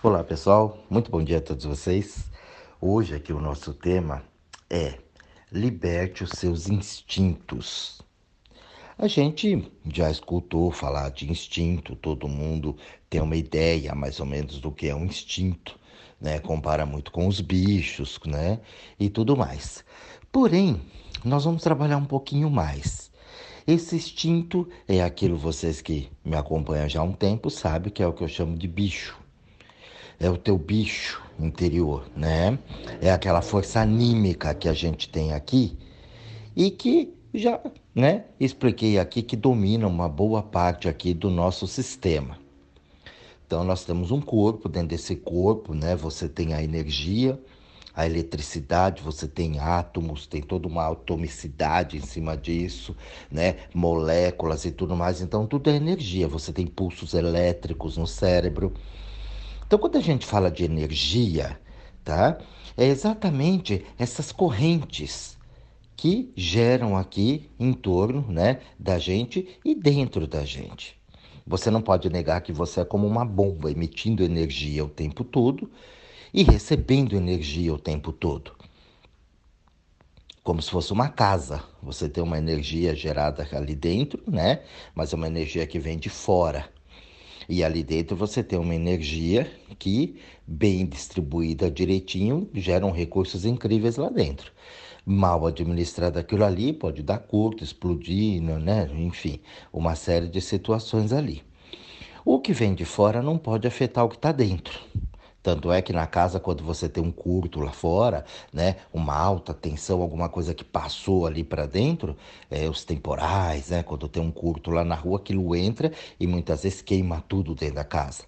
Olá pessoal, muito bom dia a todos vocês. Hoje aqui o nosso tema é liberte os seus instintos. A gente já escutou falar de instinto, todo mundo tem uma ideia mais ou menos do que é um instinto, né? Compara muito com os bichos, né? E tudo mais. Porém, nós vamos trabalhar um pouquinho mais. Esse instinto é aquilo vocês que me acompanham já há um tempo sabem que é o que eu chamo de bicho é o teu bicho interior, né? É aquela força anímica que a gente tem aqui e que já, né, expliquei aqui que domina uma boa parte aqui do nosso sistema. Então nós temos um corpo, dentro desse corpo, né, você tem a energia, a eletricidade, você tem átomos, tem toda uma atomicidade em cima disso, né? Moléculas e tudo mais. Então tudo é energia. Você tem pulsos elétricos no cérebro. Então, quando a gente fala de energia, tá? É exatamente essas correntes que geram aqui em torno, né, da gente e dentro da gente. Você não pode negar que você é como uma bomba emitindo energia o tempo todo e recebendo energia o tempo todo. Como se fosse uma casa. Você tem uma energia gerada ali dentro, né? Mas é uma energia que vem de fora. E ali dentro você tem uma energia que, bem distribuída direitinho, geram recursos incríveis lá dentro. Mal administrado aquilo ali, pode dar curto, explodir, né? enfim, uma série de situações ali. O que vem de fora não pode afetar o que está dentro. Tanto é que na casa, quando você tem um curto lá fora, né, uma alta tensão, alguma coisa que passou ali para dentro, é, os temporais, né, quando tem um curto lá na rua, aquilo entra e muitas vezes queima tudo dentro da casa,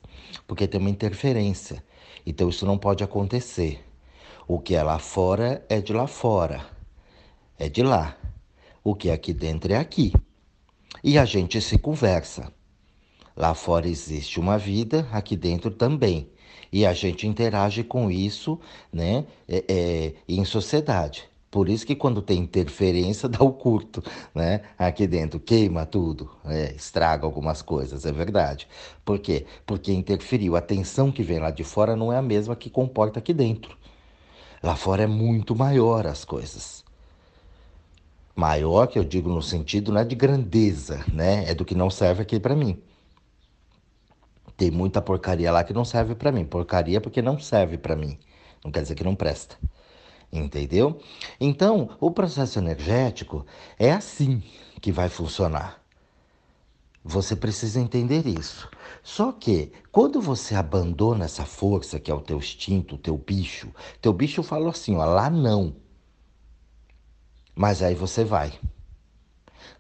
porque tem uma interferência. Então isso não pode acontecer. O que é lá fora é de lá fora, é de lá. O que é aqui dentro é aqui. E a gente se conversa. Lá fora existe uma vida, aqui dentro também. E a gente interage com isso né, é, é, em sociedade. Por isso que quando tem interferência dá o curto, né? Aqui dentro queima tudo, é, estraga algumas coisas, é verdade. Por quê? Porque interferiu. A tensão que vem lá de fora não é a mesma que comporta aqui dentro. Lá fora é muito maior as coisas. Maior que eu digo no sentido não é de grandeza, né? É do que não serve aqui para mim. Tem muita porcaria lá que não serve para mim. Porcaria porque não serve para mim. Não quer dizer que não presta. Entendeu? Então, o processo energético é assim que vai funcionar. Você precisa entender isso. Só que quando você abandona essa força que é o teu instinto, o teu bicho, teu bicho fala assim, ó, lá não. Mas aí você vai.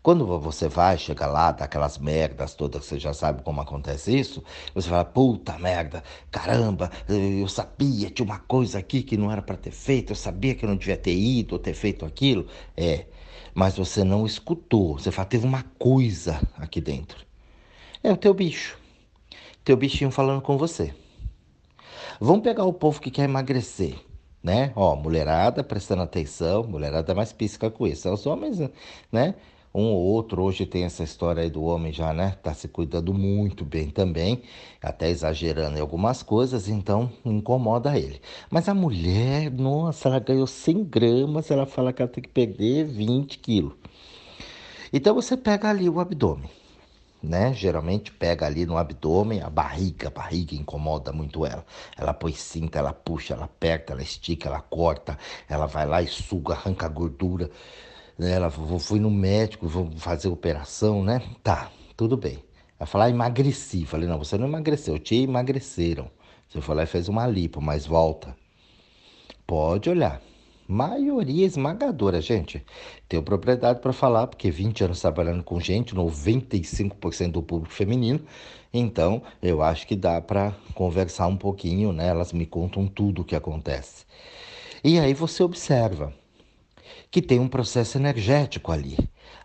Quando você vai, chega lá, dá aquelas merdas todas, você já sabe como acontece isso, você fala, puta merda, caramba, eu sabia, tinha uma coisa aqui que não era para ter feito, eu sabia que eu não devia ter ido ou ter feito aquilo. É, mas você não escutou, você fala, teve uma coisa aqui dentro. É o teu bicho, teu bichinho falando com você. Vamos pegar o povo que quer emagrecer né? Ó, mulherada prestando atenção, mulherada mais pisca com isso. Os homens, né? Um ou outro hoje tem essa história aí do homem já, né? Tá se cuidando muito bem também, até exagerando em algumas coisas, então incomoda ele. Mas a mulher, nossa, ela ganhou 100 gramas, ela fala que ela tem que perder 20 quilos. Então você pega ali o abdômen, né? Geralmente pega ali no abdômen, a barriga, a barriga incomoda muito ela. Ela põe cinta, ela puxa, ela aperta, ela estica, ela corta, ela vai lá e suga, arranca a gordura. Né? Ela fui no médico, vou fazer operação, né? Tá, tudo bem. Ela falou, ah, emagreci. Falei, não, você não emagreceu, te emagreceram. Você foi lá e fez uma lipo, mas volta. Pode olhar. Maioria esmagadora, gente. Tenho propriedade para falar, porque 20 anos trabalhando com gente, 95% do público feminino. Então, eu acho que dá para conversar um pouquinho, né? Elas me contam tudo o que acontece. E aí você observa que tem um processo energético ali.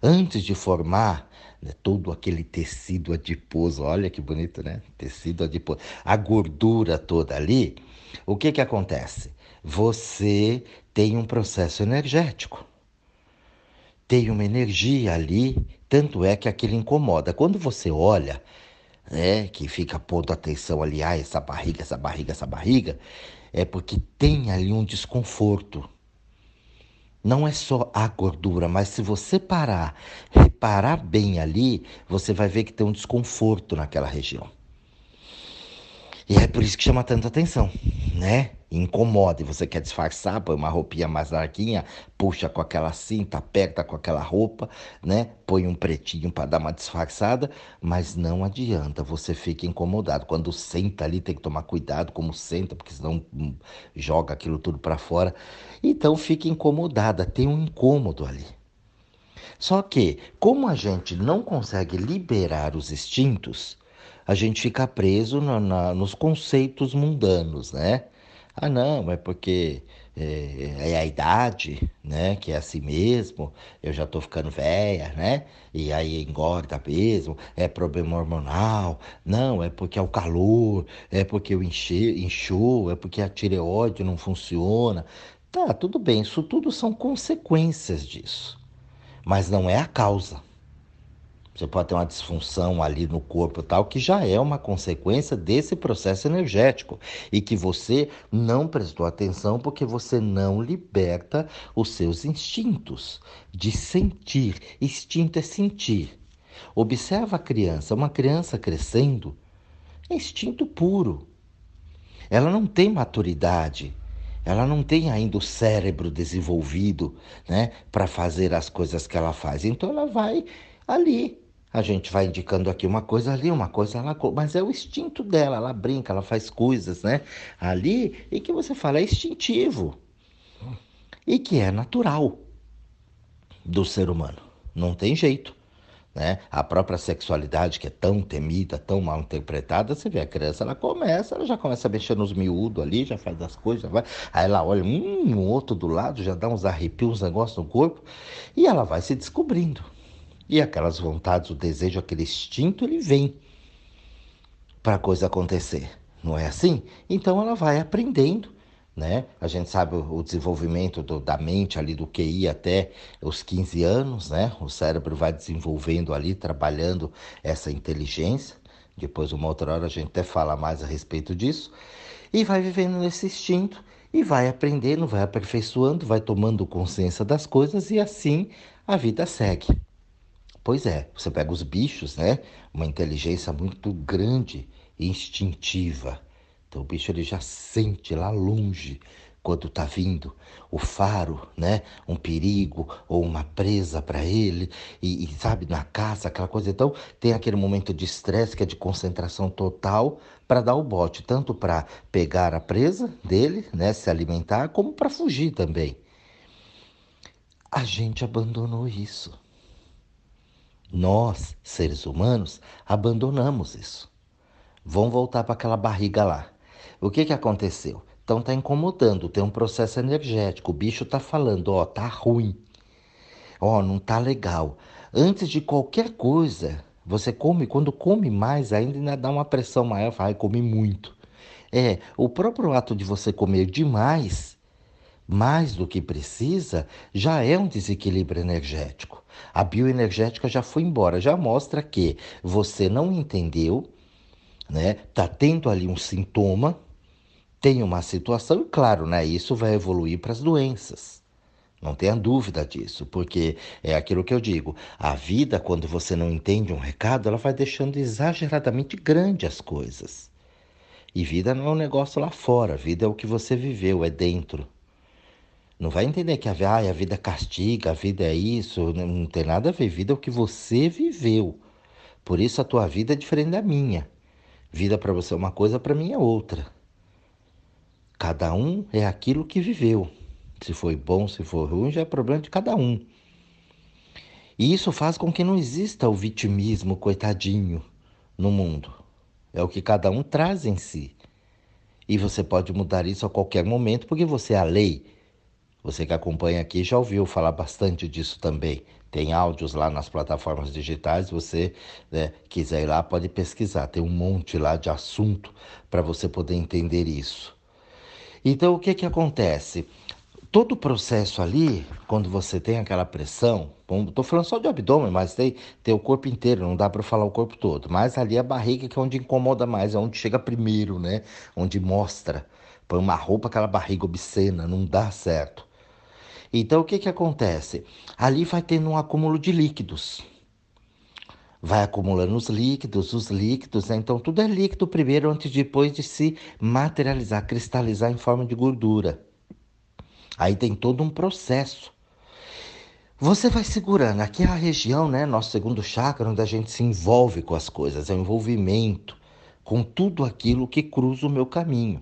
Antes de formar né, todo aquele tecido adiposo, olha que bonito, né? Tecido adiposo, a gordura toda ali, o que que acontece? Você tem um processo energético. Tem uma energia ali, tanto é que aquilo incomoda. Quando você olha né, que fica pondo atenção ali, ah, essa barriga, essa barriga, essa barriga, é porque tem ali um desconforto. Não é só a gordura, mas se você parar, reparar bem ali, você vai ver que tem um desconforto naquela região. E é por isso que chama tanta atenção, né? Incomoda e você quer disfarçar, põe uma roupinha mais larguinha, puxa com aquela cinta, aperta com aquela roupa, né? Põe um pretinho para dar uma disfarçada, mas não adianta, você fica incomodado. Quando senta ali, tem que tomar cuidado como senta, porque senão hum, joga aquilo tudo para fora. Então fica incomodada, tem um incômodo ali. Só que, como a gente não consegue liberar os instintos, a gente fica preso na, na, nos conceitos mundanos, né? Ah, não, é porque é, é, a idade, né? Que é assim mesmo, eu já tô ficando velha, né? E aí engorda mesmo, é problema hormonal, não, é porque é o calor, é porque eu enche, inchou, é porque a tireoide não funciona. Tá, tudo bem, isso tudo são consequências disso, mas não é a causa. Você pode ter uma disfunção ali no corpo tal, que já é uma consequência desse processo energético e que você não prestou atenção porque você não liberta os seus instintos de sentir. Instinto é sentir. Observa a criança, uma criança crescendo, é instinto puro. Ela não tem maturidade, ela não tem ainda o cérebro desenvolvido, né, para fazer as coisas que ela faz. Então ela vai ali a gente vai indicando aqui uma coisa ali, uma coisa lá, mas é o instinto dela, ela brinca, ela faz coisas, né? Ali, e que você fala é instintivo. E que é natural do ser humano. Não tem jeito. Né? A própria sexualidade, que é tão temida, tão mal interpretada, você vê a criança, ela começa, ela já começa a mexer nos miúdos ali, já faz as coisas, já vai. Aí ela olha um, um outro do lado, já dá uns arrepios, uns negócios no corpo, e ela vai se descobrindo. E aquelas vontades, o desejo, aquele instinto, ele vem para a coisa acontecer. Não é assim? Então ela vai aprendendo, né? A gente sabe o desenvolvimento do, da mente ali do QI até os 15 anos, né? O cérebro vai desenvolvendo ali, trabalhando essa inteligência. Depois, uma outra hora, a gente até fala mais a respeito disso. E vai vivendo nesse instinto e vai aprendendo, vai aperfeiçoando, vai tomando consciência das coisas e assim a vida segue. Pois é, você pega os bichos, né? Uma inteligência muito grande e instintiva. Então o bicho ele já sente lá longe quando está vindo o faro, né? Um perigo ou uma presa para ele e, e, sabe na caça aquela coisa. Então tem aquele momento de estresse que é de concentração total para dar o bote, tanto para pegar a presa dele, né? Se alimentar, como para fugir também. A gente abandonou isso. Nós, seres humanos, abandonamos isso. Vão voltar para aquela barriga lá. O que, que aconteceu? Então tá incomodando, tem um processo energético. O bicho tá falando, ó, tá ruim. Ó, não tá legal. Antes de qualquer coisa, você come, quando come mais, ainda dá uma pressão maior, vai comer muito. É, o próprio ato de você comer demais, mais do que precisa, já é um desequilíbrio energético. A bioenergética já foi embora, já mostra que você não entendeu, né? Tá tendo ali um sintoma, tem uma situação e claro, né, isso vai evoluir para as doenças. Não tenha dúvida disso, porque é aquilo que eu digo: a vida, quando você não entende um recado, ela vai deixando exageradamente grande as coisas. E vida não é um negócio lá fora, vida é o que você viveu, é dentro. Não vai entender que a, ah, a vida castiga, a vida é isso, não tem nada a ver. Vida é o que você viveu. Por isso a tua vida é diferente da minha. Vida para você é uma coisa, para mim é outra. Cada um é aquilo que viveu. Se foi bom, se for ruim, já é problema de cada um. E isso faz com que não exista o vitimismo, coitadinho, no mundo. É o que cada um traz em si. E você pode mudar isso a qualquer momento, porque você é a lei. Você que acompanha aqui já ouviu falar bastante disso também. Tem áudios lá nas plataformas digitais, você né, quiser ir lá, pode pesquisar. Tem um monte lá de assunto para você poder entender isso. Então, o que, que acontece? todo o processo ali, quando você tem aquela pressão, estou falando só de abdômen, mas tem, tem o corpo inteiro, não dá para falar o corpo todo. Mas ali a barriga que é onde incomoda mais, é onde chega primeiro, né? Onde mostra. Põe uma roupa, aquela barriga obscena, não dá certo. Então o que, que acontece? Ali vai tendo um acúmulo de líquidos. Vai acumulando os líquidos, os líquidos, né? então tudo é líquido primeiro, antes depois de se materializar, cristalizar em forma de gordura. Aí tem todo um processo. Você vai segurando. Aqui é a região, né? Nosso segundo chakra, onde a gente se envolve com as coisas. É o envolvimento com tudo aquilo que cruza o meu caminho.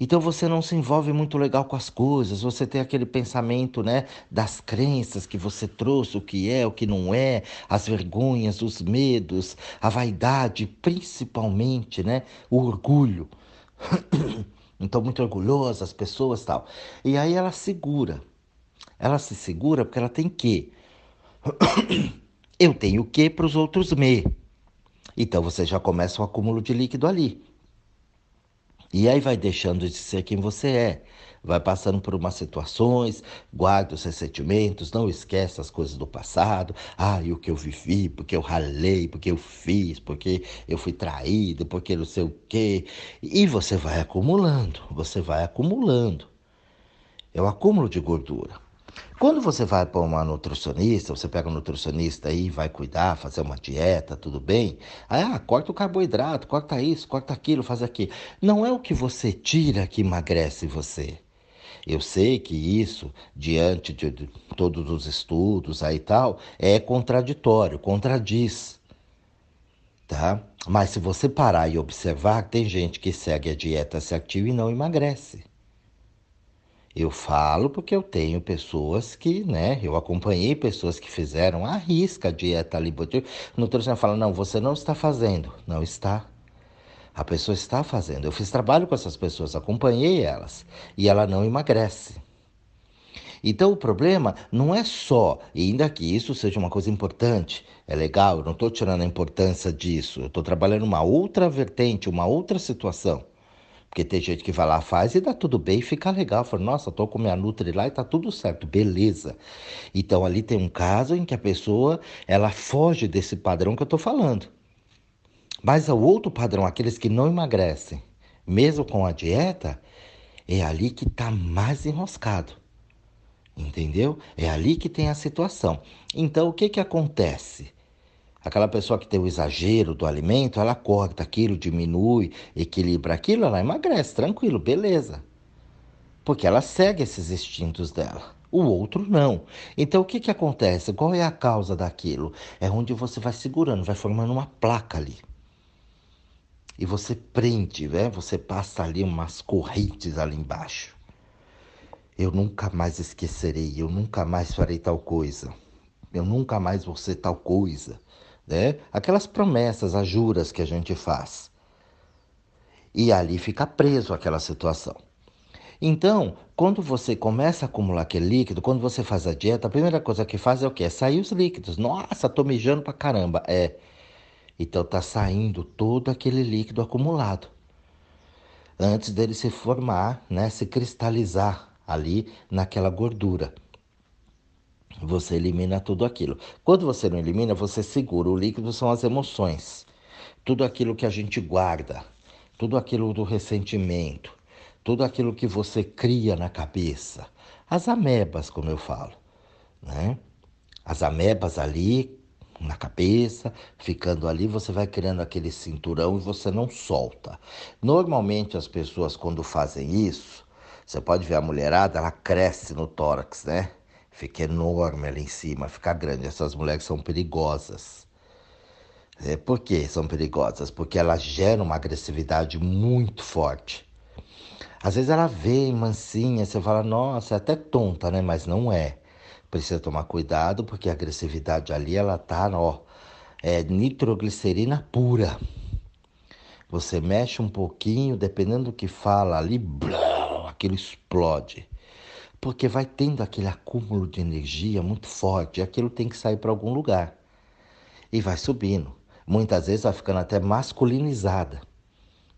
Então você não se envolve muito legal com as coisas, você tem aquele pensamento, né, das crenças que você trouxe, o que é, o que não é, as vergonhas, os medos, a vaidade, principalmente, né, o orgulho. Então, muito orgulhosa, as pessoas tal. E aí ela segura. Ela se segura porque ela tem que. Eu tenho que para os outros me. Então você já começa o acúmulo de líquido ali. E aí vai deixando de ser quem você é vai passando por umas situações, guarda os ressentimentos, não esquece as coisas do passado. Ah, e o que eu vivi, porque eu ralei, porque eu fiz, porque eu fui traído, porque não sei o quê. E você vai acumulando, você vai acumulando. É o acúmulo de gordura. Quando você vai para uma nutricionista, você pega um nutricionista aí, vai cuidar, fazer uma dieta, tudo bem. Aí, ah, corta o carboidrato, corta isso, corta aquilo, faz aquilo. Não é o que você tira que emagrece você. Eu sei que isso, diante de, de todos os estudos aí e tal, é contraditório, contradiz. Tá? Mas se você parar e observar, tem gente que segue a dieta certinho e não emagrece. Eu falo porque eu tenho pessoas que, né, eu acompanhei pessoas que fizeram a risca a dieta ali. O nutricionista fala, não, você não está fazendo. Não está. A pessoa está fazendo. Eu fiz trabalho com essas pessoas, acompanhei elas e ela não emagrece. Então o problema não é só, e ainda que isso seja uma coisa importante, é legal, eu não estou tirando a importância disso, eu estou trabalhando uma outra vertente, uma outra situação. Porque tem gente que vai lá, faz e dá tudo bem e fica legal. Fala, nossa, estou com minha Nutri lá e tá tudo certo, beleza. Então ali tem um caso em que a pessoa, ela foge desse padrão que eu estou falando. Mas o outro padrão, aqueles que não emagrecem, mesmo com a dieta, é ali que está mais enroscado. Entendeu? É ali que tem a situação. Então, o que, que acontece? Aquela pessoa que tem o exagero do alimento, ela corta aquilo, diminui, equilibra aquilo, ela emagrece, tranquilo, beleza. Porque ela segue esses instintos dela. O outro não. Então o que, que acontece? Qual é a causa daquilo? É onde você vai segurando, vai formando uma placa ali e você prende, né? Você passa ali umas correntes ali embaixo. Eu nunca mais esquecerei, eu nunca mais farei tal coisa. Eu nunca mais vou ser tal coisa, né? Aquelas promessas, as juras que a gente faz. E ali fica preso aquela situação. Então, quando você começa a acumular aquele líquido, quando você faz a dieta, a primeira coisa que faz é o quê? É sair os líquidos. Nossa, tô mijando pra caramba. É. Então está saindo todo aquele líquido acumulado antes dele se formar, né, se cristalizar ali naquela gordura. Você elimina tudo aquilo. Quando você não elimina, você segura. O líquido são as emoções. Tudo aquilo que a gente guarda, tudo aquilo do ressentimento, tudo aquilo que você cria na cabeça. As amebas, como eu falo, né? As amebas ali na cabeça, ficando ali, você vai criando aquele cinturão e você não solta. Normalmente as pessoas quando fazem isso, você pode ver a mulherada, ela cresce no tórax, né? Fica enorme ali em cima, fica grande. Essas mulheres são perigosas. É, por que são perigosas? Porque elas geram uma agressividade muito forte. Às vezes ela vem mansinha, você fala, nossa, é até tonta, né? Mas não é. Precisa tomar cuidado porque a agressividade ali ela tá, ó, é nitroglicerina pura. Você mexe um pouquinho, dependendo do que fala ali, blá, aquilo explode. Porque vai tendo aquele acúmulo de energia muito forte, e aquilo tem que sair para algum lugar. E vai subindo. Muitas vezes vai ficando até masculinizada.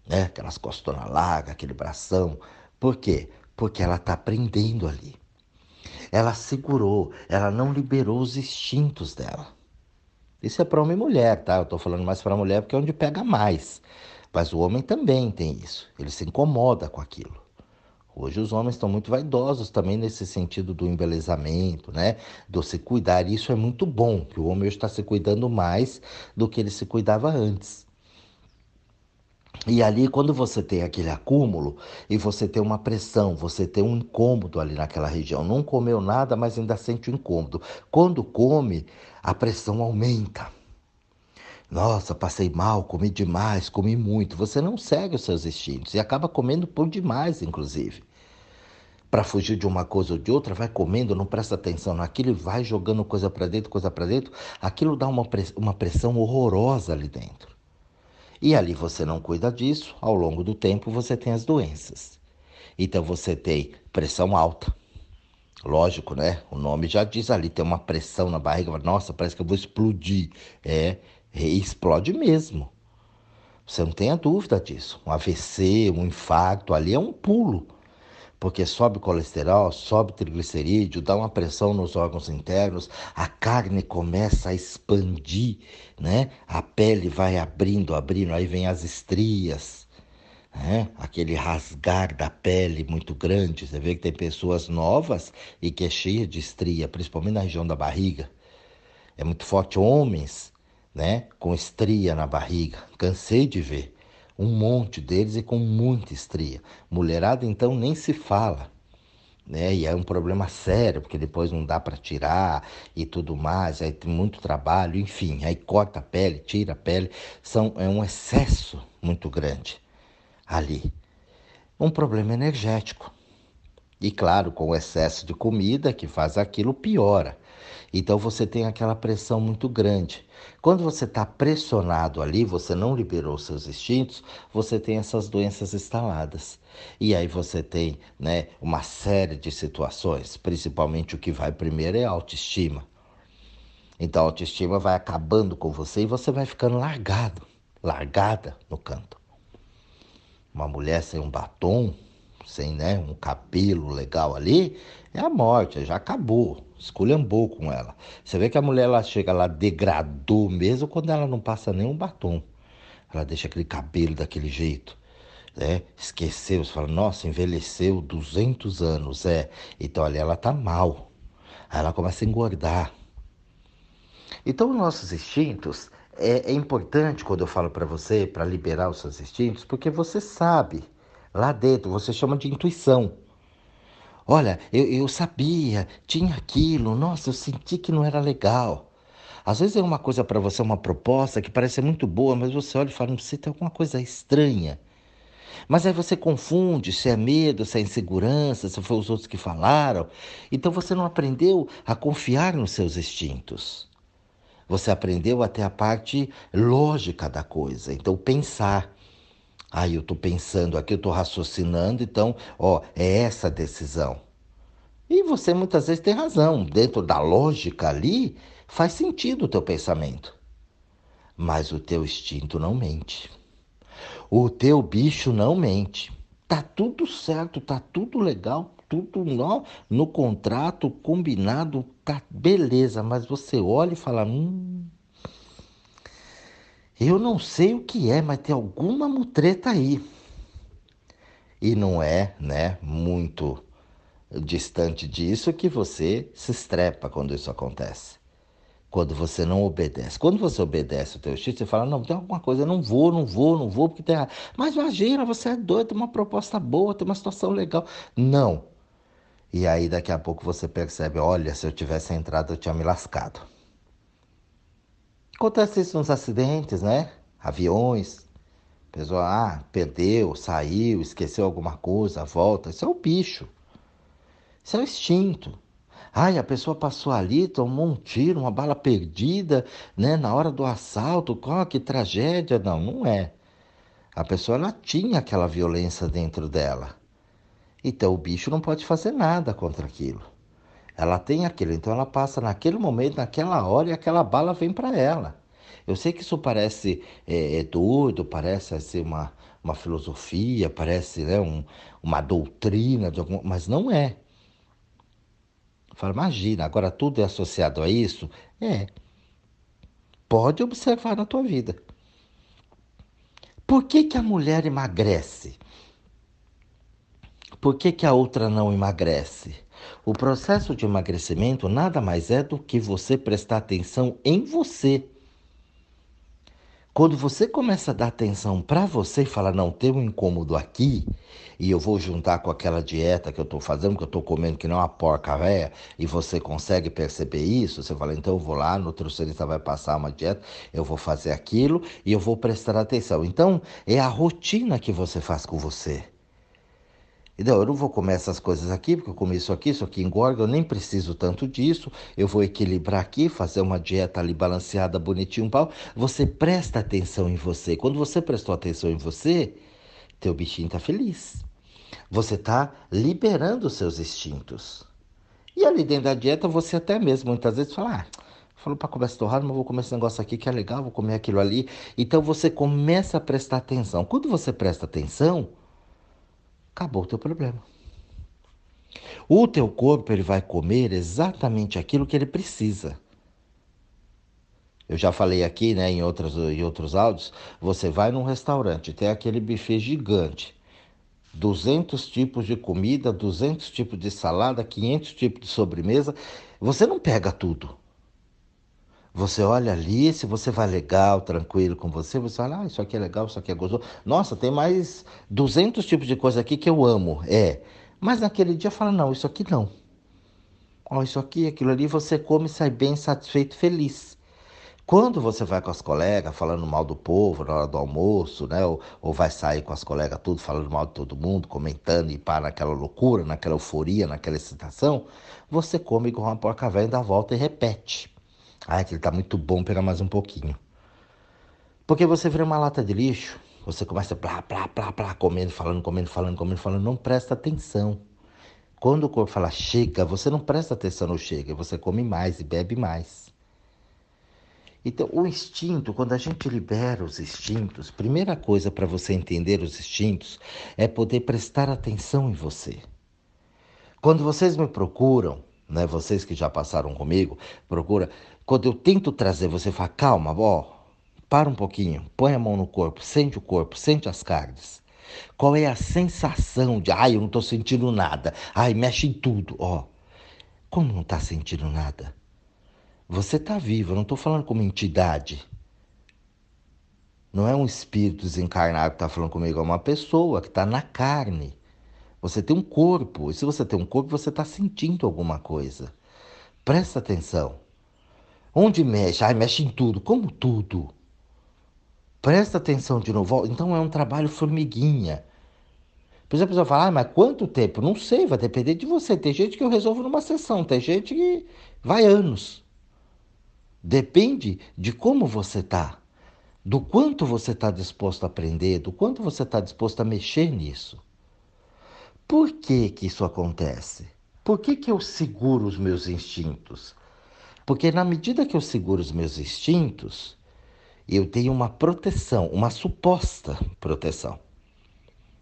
Né? Aquelas costonas largas, aquele bração. Por quê? Porque ela está aprendendo ali. Ela segurou, ela não liberou os instintos dela. Isso é para homem e mulher, tá? Eu estou falando mais para mulher porque é onde pega mais. Mas o homem também tem isso. Ele se incomoda com aquilo. Hoje os homens estão muito vaidosos também nesse sentido do embelezamento, né? Do se cuidar. E isso é muito bom, que o homem hoje está se cuidando mais do que ele se cuidava antes. E ali, quando você tem aquele acúmulo e você tem uma pressão, você tem um incômodo ali naquela região, não comeu nada, mas ainda sente o um incômodo. Quando come, a pressão aumenta. Nossa, passei mal, comi demais, comi muito. Você não segue os seus instintos e acaba comendo por demais, inclusive. Para fugir de uma coisa ou de outra, vai comendo, não presta atenção naquilo e vai jogando coisa para dentro, coisa para dentro. Aquilo dá uma, uma pressão horrorosa ali dentro. E ali você não cuida disso, ao longo do tempo você tem as doenças. Então você tem pressão alta. Lógico, né? O nome já diz ali, tem uma pressão na barriga. Nossa, parece que eu vou explodir. É, explode mesmo. Você não tenha dúvida disso. Um AVC, um infarto ali é um pulo. Porque sobe colesterol, sobe triglicerídeo, dá uma pressão nos órgãos internos, a carne começa a expandir, né? A pele vai abrindo, abrindo, aí vem as estrias, né? Aquele rasgar da pele muito grande. Você vê que tem pessoas novas e que é cheia de estria, principalmente na região da barriga. É muito forte. Homens né, com estria na barriga. Cansei de ver um monte deles e com muita estria. Mulherada então nem se fala. Né? E é um problema sério, porque depois não dá para tirar e tudo mais, aí tem muito trabalho, enfim, aí corta a pele, tira a pele, são, é um excesso muito grande ali. Um problema energético. E claro, com o excesso de comida que faz aquilo piora. Então você tem aquela pressão muito grande. Quando você está pressionado ali, você não liberou seus instintos, você tem essas doenças instaladas. E aí você tem né, uma série de situações, principalmente o que vai primeiro é a autoestima. Então a autoestima vai acabando com você e você vai ficando largado, largada no canto. Uma mulher sem um batom, sem né, um cabelo legal ali, é a morte, já acabou, esculhambou com ela. Você vê que a mulher ela chega lá, degradou mesmo quando ela não passa nenhum batom. Ela deixa aquele cabelo daquele jeito. Né? Esqueceu, você fala, nossa, envelheceu 200 anos, é. Então ali ela tá mal. Aí ela começa a engordar. Então os nossos instintos, é, é importante quando eu falo para você, para liberar os seus instintos, porque você sabe lá dentro, você chama de intuição. Olha, eu, eu sabia, tinha aquilo, nossa, eu senti que não era legal. Às vezes é uma coisa para você, uma proposta que parece muito boa, mas você olha e fala, não sei, tem alguma coisa estranha. Mas aí você confunde se é medo, se é insegurança, se foi os outros que falaram. Então você não aprendeu a confiar nos seus instintos. Você aprendeu até a parte lógica da coisa. Então pensar. Ah, eu estou pensando aqui, eu estou raciocinando, então, ó, é essa decisão. E você muitas vezes tem razão, dentro da lógica ali, faz sentido o teu pensamento. Mas o teu instinto não mente. O teu bicho não mente. Tá tudo certo, tá tudo legal, tudo no, no contrato combinado, tá beleza, mas você olha e fala, hum, eu não sei o que é, mas tem alguma mutreta aí. E não é, né, muito distante disso que você se estrepa quando isso acontece. Quando você não obedece. Quando você obedece o teu instinto, você fala, não, tem alguma coisa, eu não vou, não vou, não vou, porque tem. Mas imagina, você é doido, tem uma proposta boa, tem uma situação legal. Não. E aí daqui a pouco você percebe, olha, se eu tivesse entrado, eu tinha me lascado. Acontece isso nos acidentes, né? Aviões. A pessoa ah, perdeu, saiu, esqueceu alguma coisa, volta. Isso é o bicho. Isso é o instinto. Ai, a pessoa passou ali, tomou um tiro, uma bala perdida, né? Na hora do assalto, oh, que tragédia. Não, não é. A pessoa ela tinha aquela violência dentro dela. Então o bicho não pode fazer nada contra aquilo. Ela tem aquilo, então ela passa naquele momento, naquela hora, e aquela bala vem para ela. Eu sei que isso parece é, é doido, parece ser uma, uma filosofia, parece né, um, uma doutrina, de algum, mas não é. Fala, imagina, agora tudo é associado a isso? É. Pode observar na tua vida. Por que, que a mulher emagrece? Por que, que a outra não emagrece? O processo de emagrecimento nada mais é do que você prestar atenção em você. Quando você começa a dar atenção para você e falar, não, tem um incômodo aqui, e eu vou juntar com aquela dieta que eu estou fazendo, que eu estou comendo que não é uma porca véia, e você consegue perceber isso, você fala, então eu vou lá, o nutricionista vai passar uma dieta, eu vou fazer aquilo e eu vou prestar atenção. Então, é a rotina que você faz com você. Então, eu não vou comer essas coisas aqui, porque eu comi isso aqui, isso aqui engorda, eu nem preciso tanto disso. Eu vou equilibrar aqui, fazer uma dieta ali balanceada, bonitinho, pau. Você presta atenção em você. Quando você prestou atenção em você, teu bichinho tá feliz. Você tá liberando os seus instintos. E ali dentro da dieta, você até mesmo muitas vezes fala, ah, falou para comer esse torrado, mas vou comer esse negócio aqui que é legal, vou comer aquilo ali. Então você começa a prestar atenção. Quando você presta atenção, acabou o teu problema. O teu corpo ele vai comer exatamente aquilo que ele precisa. Eu já falei aqui, né, em outros, em outros áudios, você vai num restaurante, tem aquele buffet gigante, 200 tipos de comida, 200 tipos de salada, 500 tipos de sobremesa, você não pega tudo. Você olha ali, se você vai legal, tranquilo com você, você fala, ah, isso aqui é legal, isso aqui é gostoso. Nossa, tem mais 200 tipos de coisa aqui que eu amo. É. Mas naquele dia fala, não, isso aqui não. Ó, isso aqui, aquilo ali, você come e sai bem satisfeito, feliz. Quando você vai com as colegas falando mal do povo na hora do almoço, né? Ou, ou vai sair com as colegas tudo falando mal de todo mundo, comentando e para naquela loucura, naquela euforia, naquela excitação, você come igual uma porca velha, dá volta e repete. Ah, aquele tá muito bom, pegar mais um pouquinho. Porque você vira uma lata de lixo, você começa plá, plá, plá, plá, comendo, falando, comendo, falando, comendo, falando, não presta atenção. Quando o corpo fala chega, você não presta atenção no chega, você come mais e bebe mais. Então, o instinto, quando a gente libera os instintos, primeira coisa para você entender os instintos é poder prestar atenção em você. Quando vocês me procuram, né, vocês que já passaram comigo, procura, quando eu tento trazer, você fala, calma, ó, para um pouquinho, põe a mão no corpo, sente o corpo, sente as carnes. Qual é a sensação de, ai, eu não estou sentindo nada, ai, mexe em tudo, ó. Como não está sentindo nada? Você está vivo, eu não estou falando como entidade. Não é um espírito desencarnado que está falando comigo, é uma pessoa que está na carne. Você tem um corpo, e se você tem um corpo, você está sentindo alguma coisa. Presta atenção. Onde mexe? Ai, mexe em tudo. Como tudo? Presta atenção de novo. Então é um trabalho formiguinha. Por exemplo, pessoa fala, ah, mas quanto tempo? Não sei, vai depender de você. Tem gente que eu resolvo numa sessão, tem gente que vai anos. Depende de como você está, do quanto você está disposto a aprender, do quanto você está disposto a mexer nisso. Por que, que isso acontece? Por que, que eu seguro os meus instintos? Porque na medida que eu seguro os meus instintos, eu tenho uma proteção, uma suposta proteção.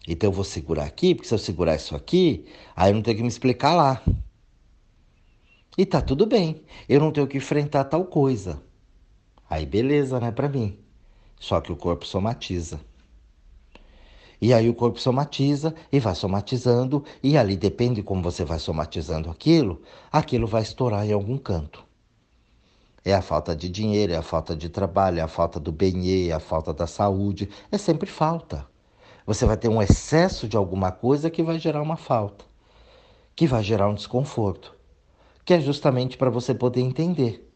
Então eu vou segurar aqui, porque se eu segurar isso aqui, aí eu não tenho que me explicar lá. E tá tudo bem, eu não tenho que enfrentar tal coisa. Aí beleza, né, para mim. Só que o corpo somatiza. E aí o corpo somatiza e vai somatizando, e ali depende de como você vai somatizando aquilo, aquilo vai estourar em algum canto. É a falta de dinheiro, é a falta de trabalho, é a falta do bem é a falta da saúde. É sempre falta. Você vai ter um excesso de alguma coisa que vai gerar uma falta, que vai gerar um desconforto, que é justamente para você poder entender.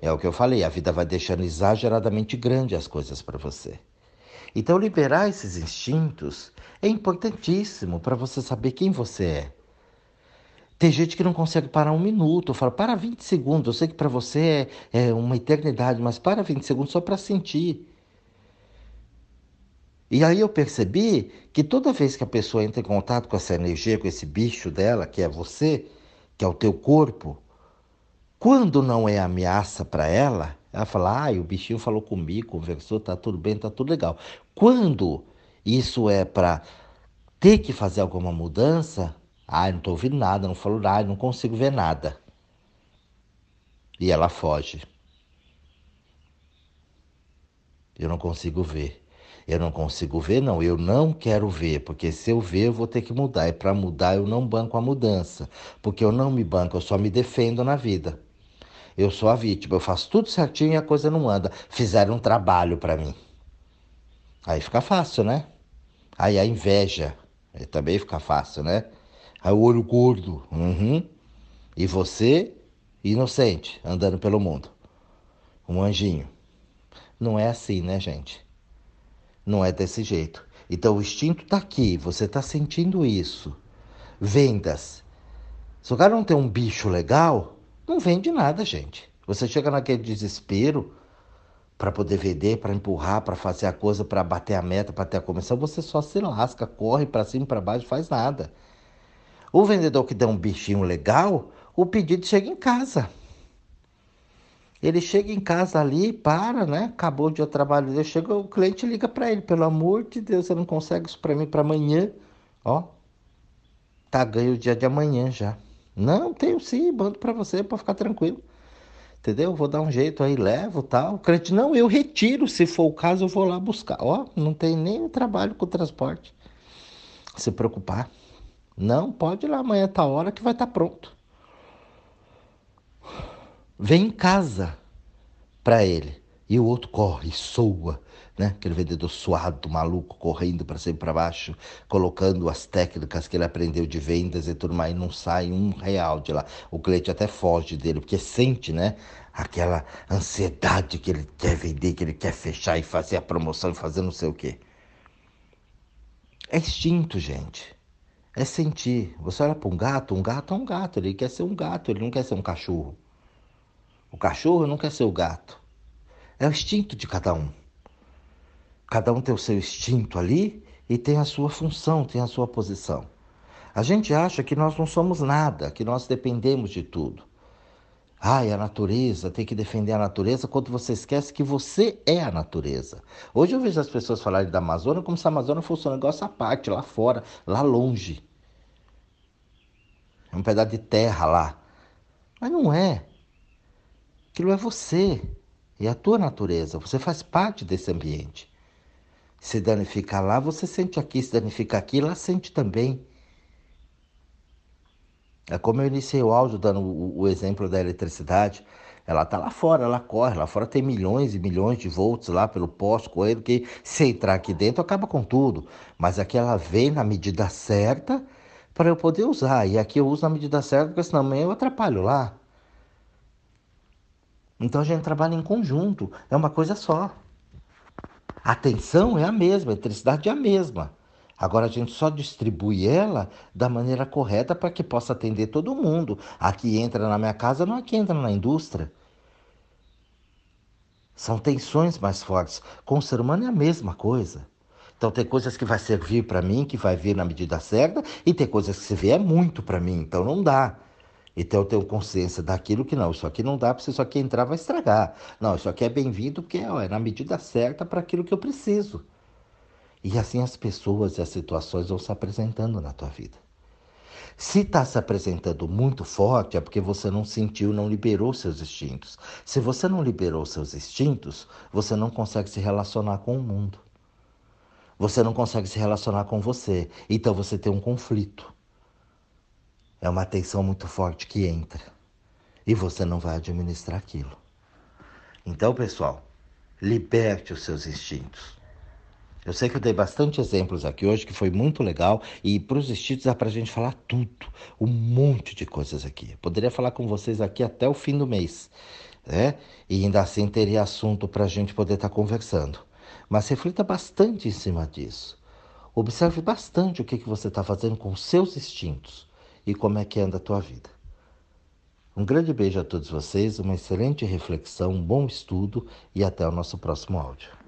É o que eu falei, a vida vai deixando exageradamente grande as coisas para você. Então, liberar esses instintos é importantíssimo para você saber quem você é tem gente que não consegue parar um minuto. Eu falo, para 20 segundos. Eu sei que para você é, é, uma eternidade, mas para 20 segundos só para sentir. E aí eu percebi que toda vez que a pessoa entra em contato com essa energia, com esse bicho dela, que é você, que é o teu corpo, quando não é ameaça para ela, Ela fala, ah, o bichinho falou comigo, conversou, tá tudo bem, tá tudo legal. Quando isso é para ter que fazer alguma mudança, ah, não tô ouvindo nada, não falou nada, não consigo ver nada. E ela foge. Eu não consigo ver. Eu não consigo ver, não. Eu não quero ver, porque se eu ver, eu vou ter que mudar. E para mudar, eu não banco a mudança. Porque eu não me banco, eu só me defendo na vida. Eu sou a vítima, eu faço tudo certinho e a coisa não anda. Fizeram um trabalho para mim. Aí fica fácil, né? Aí a inveja, também fica fácil, né? Aí o olho gordo, uhum. E você, inocente, andando pelo mundo. Um anjinho. Não é assim, né, gente? Não é desse jeito. Então o instinto está aqui, você está sentindo isso. Vendas. Se o cara não tem um bicho legal, não vende nada, gente. Você chega naquele desespero para poder vender, para empurrar, para fazer a coisa, para bater a meta, para ter a comissão, você só se lasca, corre para cima para baixo, faz nada. O vendedor que dá um bichinho legal, o pedido chega em casa. Ele chega em casa ali, para, né? Acabou o dia de trabalho dele, chega, o cliente liga para ele, pelo amor de Deus, você não consegue isso para mim para amanhã? Ó, tá ganho o dia de amanhã já. Não, tenho sim, mando para você para ficar tranquilo. Entendeu? Vou dar um jeito aí, levo tal. O cliente, não, eu retiro, se for o caso, eu vou lá buscar. Ó, não tem nem trabalho com o transporte. Se preocupar. Não, pode ir lá amanhã, tá hora que vai estar tá pronto. Vem em casa para ele. E o outro corre, soa, né? Aquele vendedor suado, maluco, correndo para cima e para baixo, colocando as técnicas que ele aprendeu de vendas e tudo mais, e não sai um real de lá. O cliente até foge dele, porque sente, né? Aquela ansiedade que ele quer vender, que ele quer fechar e fazer a promoção e fazer não sei o quê. É instinto, gente. É sentir. Você olha para um gato, um gato é um gato, ele quer ser um gato, ele não quer ser um cachorro. O cachorro não quer ser o gato. É o instinto de cada um. Cada um tem o seu instinto ali e tem a sua função, tem a sua posição. A gente acha que nós não somos nada, que nós dependemos de tudo. Ai, a natureza, tem que defender a natureza, quando você esquece que você é a natureza. Hoje eu vejo as pessoas falarem da Amazônia como se a Amazônia fosse um negócio à parte, lá fora, lá longe. É um pedaço de terra lá. Mas não é. Aquilo é você. É a tua natureza. Você faz parte desse ambiente. Se danificar lá, você sente aqui. Se danificar aqui, lá sente também. É como eu iniciei o áudio dando o, o exemplo da eletricidade. Ela está lá fora, ela corre. Lá fora tem milhões e milhões de volts lá pelo poste correndo, que se entrar aqui dentro acaba com tudo. Mas aqui ela vem na medida certa para eu poder usar. E aqui eu uso na medida certa, porque senão eu atrapalho lá. Então a gente trabalha em conjunto, é uma coisa só. A atenção é a mesma, a eletricidade é a mesma. Agora a gente só distribui ela da maneira correta para que possa atender todo mundo. Aqui entra na minha casa, não aqui entra na indústria. São tensões mais fortes. Com o ser humano é a mesma coisa. Então tem coisas que vai servir para mim, que vai vir na medida certa, e tem coisas que se vê é muito para mim, então não dá. Então eu tenho consciência daquilo que não, isso aqui não dá, porque isso aqui entrar vai estragar. Não, isso aqui é bem-vindo porque ó, é na medida certa para aquilo que eu preciso. E assim as pessoas e as situações vão se apresentando na tua vida. Se está se apresentando muito forte, é porque você não sentiu, não liberou seus instintos. Se você não liberou seus instintos, você não consegue se relacionar com o mundo. Você não consegue se relacionar com você. Então você tem um conflito. É uma tensão muito forte que entra e você não vai administrar aquilo. Então, pessoal, liberte os seus instintos. Eu sei que eu dei bastante exemplos aqui hoje, que foi muito legal, e para os instintos dá para a gente falar tudo, um monte de coisas aqui. Eu poderia falar com vocês aqui até o fim do mês, né? E ainda assim teria assunto para a gente poder estar tá conversando. Mas reflita bastante em cima disso. Observe bastante o que, que você está fazendo com os seus instintos e como é que anda a tua vida. Um grande beijo a todos vocês, uma excelente reflexão, um bom estudo e até o nosso próximo áudio.